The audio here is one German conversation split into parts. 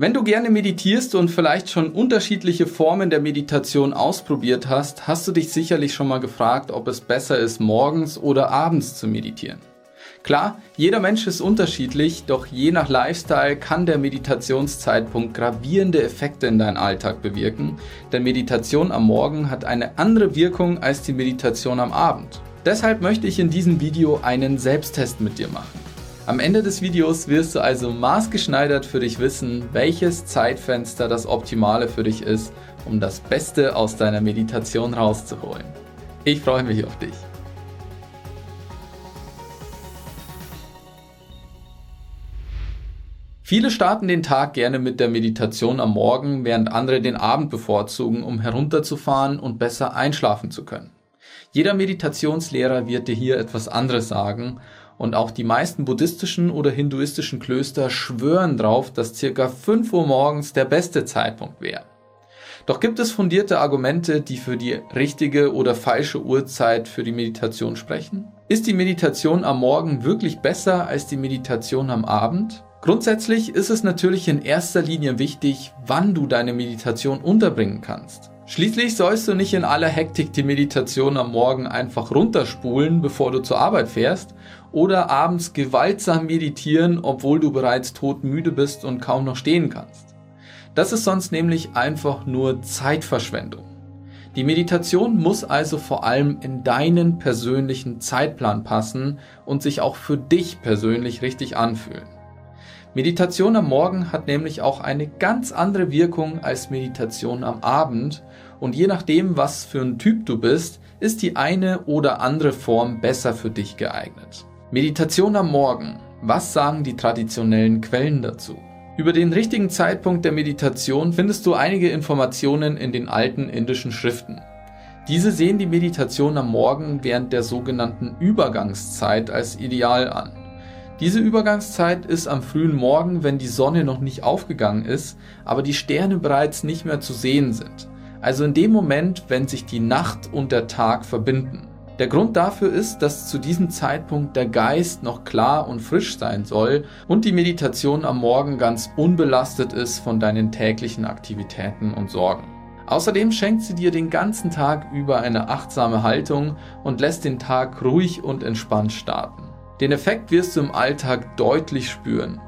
Wenn du gerne meditierst und vielleicht schon unterschiedliche Formen der Meditation ausprobiert hast, hast du dich sicherlich schon mal gefragt, ob es besser ist, morgens oder abends zu meditieren. Klar, jeder Mensch ist unterschiedlich, doch je nach Lifestyle kann der Meditationszeitpunkt gravierende Effekte in deinen Alltag bewirken, denn Meditation am Morgen hat eine andere Wirkung als die Meditation am Abend. Deshalb möchte ich in diesem Video einen Selbsttest mit dir machen. Am Ende des Videos wirst du also maßgeschneidert für dich wissen, welches Zeitfenster das optimale für dich ist, um das Beste aus deiner Meditation rauszuholen. Ich freue mich auf dich. Viele starten den Tag gerne mit der Meditation am Morgen, während andere den Abend bevorzugen, um herunterzufahren und besser einschlafen zu können. Jeder Meditationslehrer wird dir hier etwas anderes sagen und auch die meisten buddhistischen oder hinduistischen Klöster schwören drauf, dass circa 5 Uhr morgens der beste Zeitpunkt wäre. Doch gibt es fundierte Argumente, die für die richtige oder falsche Uhrzeit für die Meditation sprechen? Ist die Meditation am Morgen wirklich besser als die Meditation am Abend? Grundsätzlich ist es natürlich in erster Linie wichtig, wann du deine Meditation unterbringen kannst. Schließlich sollst du nicht in aller Hektik die Meditation am Morgen einfach runterspulen, bevor du zur Arbeit fährst, oder abends gewaltsam meditieren, obwohl du bereits todmüde bist und kaum noch stehen kannst. Das ist sonst nämlich einfach nur Zeitverschwendung. Die Meditation muss also vor allem in deinen persönlichen Zeitplan passen und sich auch für dich persönlich richtig anfühlen. Meditation am Morgen hat nämlich auch eine ganz andere Wirkung als Meditation am Abend und je nachdem, was für ein Typ du bist, ist die eine oder andere Form besser für dich geeignet. Meditation am Morgen. Was sagen die traditionellen Quellen dazu? Über den richtigen Zeitpunkt der Meditation findest du einige Informationen in den alten indischen Schriften. Diese sehen die Meditation am Morgen während der sogenannten Übergangszeit als ideal an. Diese Übergangszeit ist am frühen Morgen, wenn die Sonne noch nicht aufgegangen ist, aber die Sterne bereits nicht mehr zu sehen sind. Also in dem Moment, wenn sich die Nacht und der Tag verbinden. Der Grund dafür ist, dass zu diesem Zeitpunkt der Geist noch klar und frisch sein soll und die Meditation am Morgen ganz unbelastet ist von deinen täglichen Aktivitäten und Sorgen. Außerdem schenkt sie dir den ganzen Tag über eine achtsame Haltung und lässt den Tag ruhig und entspannt starten. Den Effekt wirst du im Alltag deutlich spüren.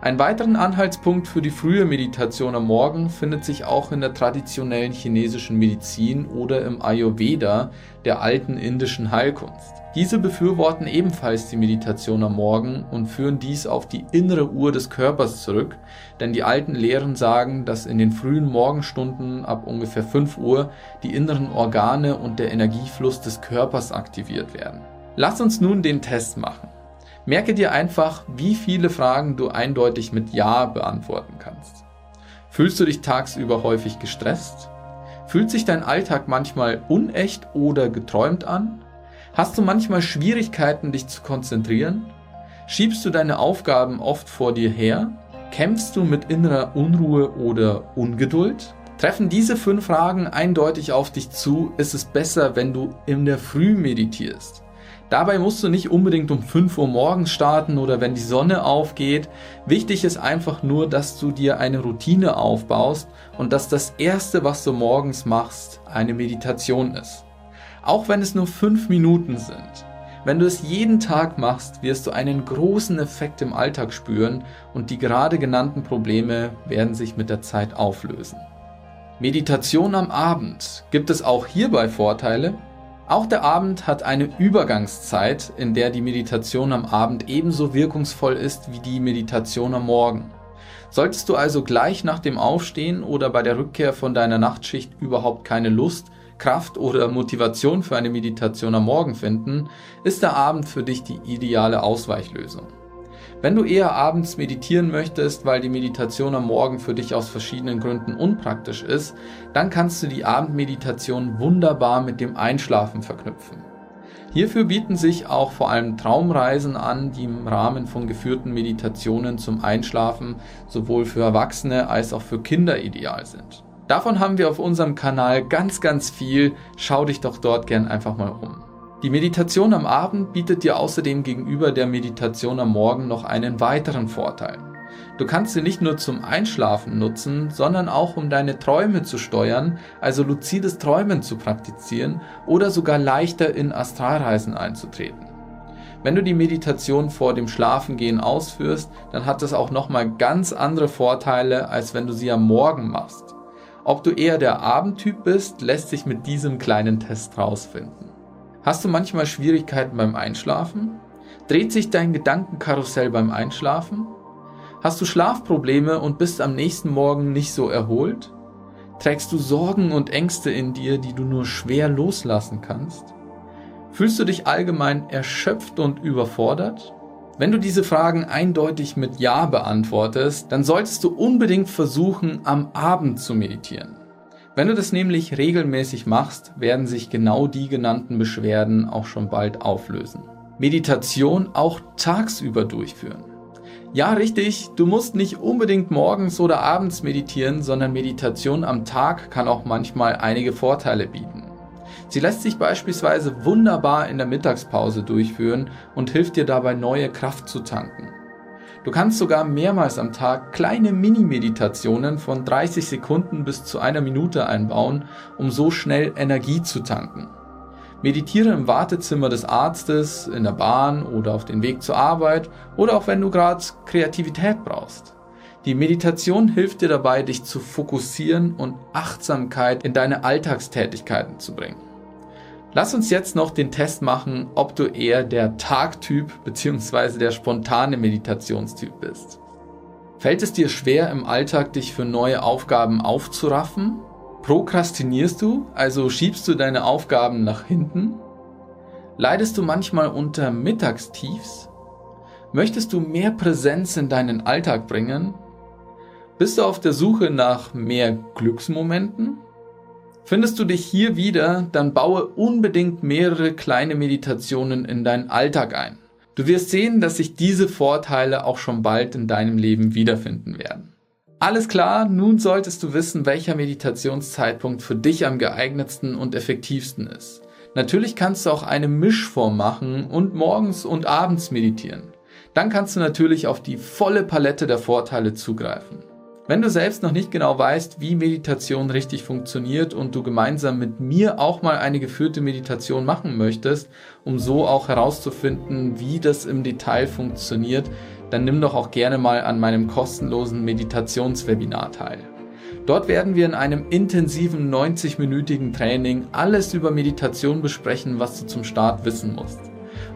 Einen weiteren Anhaltspunkt für die frühe Meditation am Morgen findet sich auch in der traditionellen chinesischen Medizin oder im Ayurveda, der alten indischen Heilkunst. Diese befürworten ebenfalls die Meditation am Morgen und führen dies auf die innere Uhr des Körpers zurück, denn die alten Lehren sagen, dass in den frühen Morgenstunden ab ungefähr 5 Uhr die inneren Organe und der Energiefluss des Körpers aktiviert werden. Lass uns nun den Test machen. Merke dir einfach, wie viele Fragen du eindeutig mit Ja beantworten kannst. Fühlst du dich tagsüber häufig gestresst? Fühlt sich dein Alltag manchmal unecht oder geträumt an? Hast du manchmal Schwierigkeiten, dich zu konzentrieren? Schiebst du deine Aufgaben oft vor dir her? Kämpfst du mit innerer Unruhe oder Ungeduld? Treffen diese fünf Fragen eindeutig auf dich zu, ist es besser, wenn du in der Früh meditierst. Dabei musst du nicht unbedingt um 5 Uhr morgens starten oder wenn die Sonne aufgeht. Wichtig ist einfach nur, dass du dir eine Routine aufbaust und dass das Erste, was du morgens machst, eine Meditation ist. Auch wenn es nur 5 Minuten sind. Wenn du es jeden Tag machst, wirst du einen großen Effekt im Alltag spüren und die gerade genannten Probleme werden sich mit der Zeit auflösen. Meditation am Abend. Gibt es auch hierbei Vorteile? Auch der Abend hat eine Übergangszeit, in der die Meditation am Abend ebenso wirkungsvoll ist wie die Meditation am Morgen. Solltest du also gleich nach dem Aufstehen oder bei der Rückkehr von deiner Nachtschicht überhaupt keine Lust, Kraft oder Motivation für eine Meditation am Morgen finden, ist der Abend für dich die ideale Ausweichlösung. Wenn du eher abends meditieren möchtest, weil die Meditation am Morgen für dich aus verschiedenen Gründen unpraktisch ist, dann kannst du die Abendmeditation wunderbar mit dem Einschlafen verknüpfen. Hierfür bieten sich auch vor allem Traumreisen an, die im Rahmen von geführten Meditationen zum Einschlafen sowohl für Erwachsene als auch für Kinder ideal sind. Davon haben wir auf unserem Kanal ganz, ganz viel. Schau dich doch dort gern einfach mal um. Die Meditation am Abend bietet dir außerdem gegenüber der Meditation am Morgen noch einen weiteren Vorteil. Du kannst sie nicht nur zum Einschlafen nutzen, sondern auch um deine Träume zu steuern, also luzides Träumen zu praktizieren oder sogar leichter in Astralreisen einzutreten. Wenn du die Meditation vor dem Schlafengehen ausführst, dann hat das auch nochmal ganz andere Vorteile, als wenn du sie am Morgen machst. Ob du eher der Abendtyp bist, lässt sich mit diesem kleinen Test rausfinden. Hast du manchmal Schwierigkeiten beim Einschlafen? Dreht sich dein Gedankenkarussell beim Einschlafen? Hast du Schlafprobleme und bist am nächsten Morgen nicht so erholt? Trägst du Sorgen und Ängste in dir, die du nur schwer loslassen kannst? Fühlst du dich allgemein erschöpft und überfordert? Wenn du diese Fragen eindeutig mit Ja beantwortest, dann solltest du unbedingt versuchen, am Abend zu meditieren. Wenn du das nämlich regelmäßig machst, werden sich genau die genannten Beschwerden auch schon bald auflösen. Meditation auch tagsüber durchführen. Ja, richtig, du musst nicht unbedingt morgens oder abends meditieren, sondern Meditation am Tag kann auch manchmal einige Vorteile bieten. Sie lässt sich beispielsweise wunderbar in der Mittagspause durchführen und hilft dir dabei neue Kraft zu tanken. Du kannst sogar mehrmals am Tag kleine Mini-Meditationen von 30 Sekunden bis zu einer Minute einbauen, um so schnell Energie zu tanken. Meditiere im Wartezimmer des Arztes, in der Bahn oder auf dem Weg zur Arbeit oder auch wenn du gerade Kreativität brauchst. Die Meditation hilft dir dabei, dich zu fokussieren und Achtsamkeit in deine Alltagstätigkeiten zu bringen. Lass uns jetzt noch den Test machen, ob du eher der Tagtyp bzw. der spontane Meditationstyp bist. Fällt es dir schwer im Alltag, dich für neue Aufgaben aufzuraffen Prokrastinierst du, also schiebst du deine Aufgaben nach hinten? Leidest du manchmal unter Mittagstiefs? Möchtest du mehr Präsenz in deinen Alltag bringen? Bist du auf der Suche nach mehr Glücksmomenten? Findest du dich hier wieder, dann baue unbedingt mehrere kleine Meditationen in deinen Alltag ein. Du wirst sehen, dass sich diese Vorteile auch schon bald in deinem Leben wiederfinden werden. Alles klar, nun solltest du wissen, welcher Meditationszeitpunkt für dich am geeignetsten und effektivsten ist. Natürlich kannst du auch eine Mischform machen und morgens und abends meditieren. Dann kannst du natürlich auf die volle Palette der Vorteile zugreifen. Wenn du selbst noch nicht genau weißt, wie Meditation richtig funktioniert und du gemeinsam mit mir auch mal eine geführte Meditation machen möchtest, um so auch herauszufinden, wie das im Detail funktioniert, dann nimm doch auch gerne mal an meinem kostenlosen Meditationswebinar teil. Dort werden wir in einem intensiven 90-minütigen Training alles über Meditation besprechen, was du zum Start wissen musst.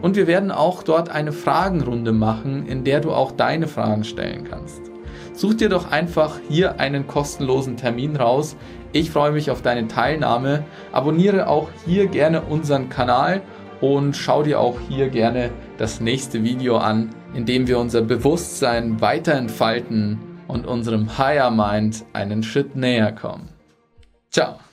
Und wir werden auch dort eine Fragenrunde machen, in der du auch deine Fragen stellen kannst. Such dir doch einfach hier einen kostenlosen Termin raus. Ich freue mich auf deine Teilnahme. Abonniere auch hier gerne unseren Kanal und schau dir auch hier gerne das nächste Video an, in dem wir unser Bewusstsein weiter entfalten und unserem Higher Mind einen Schritt näher kommen. Ciao!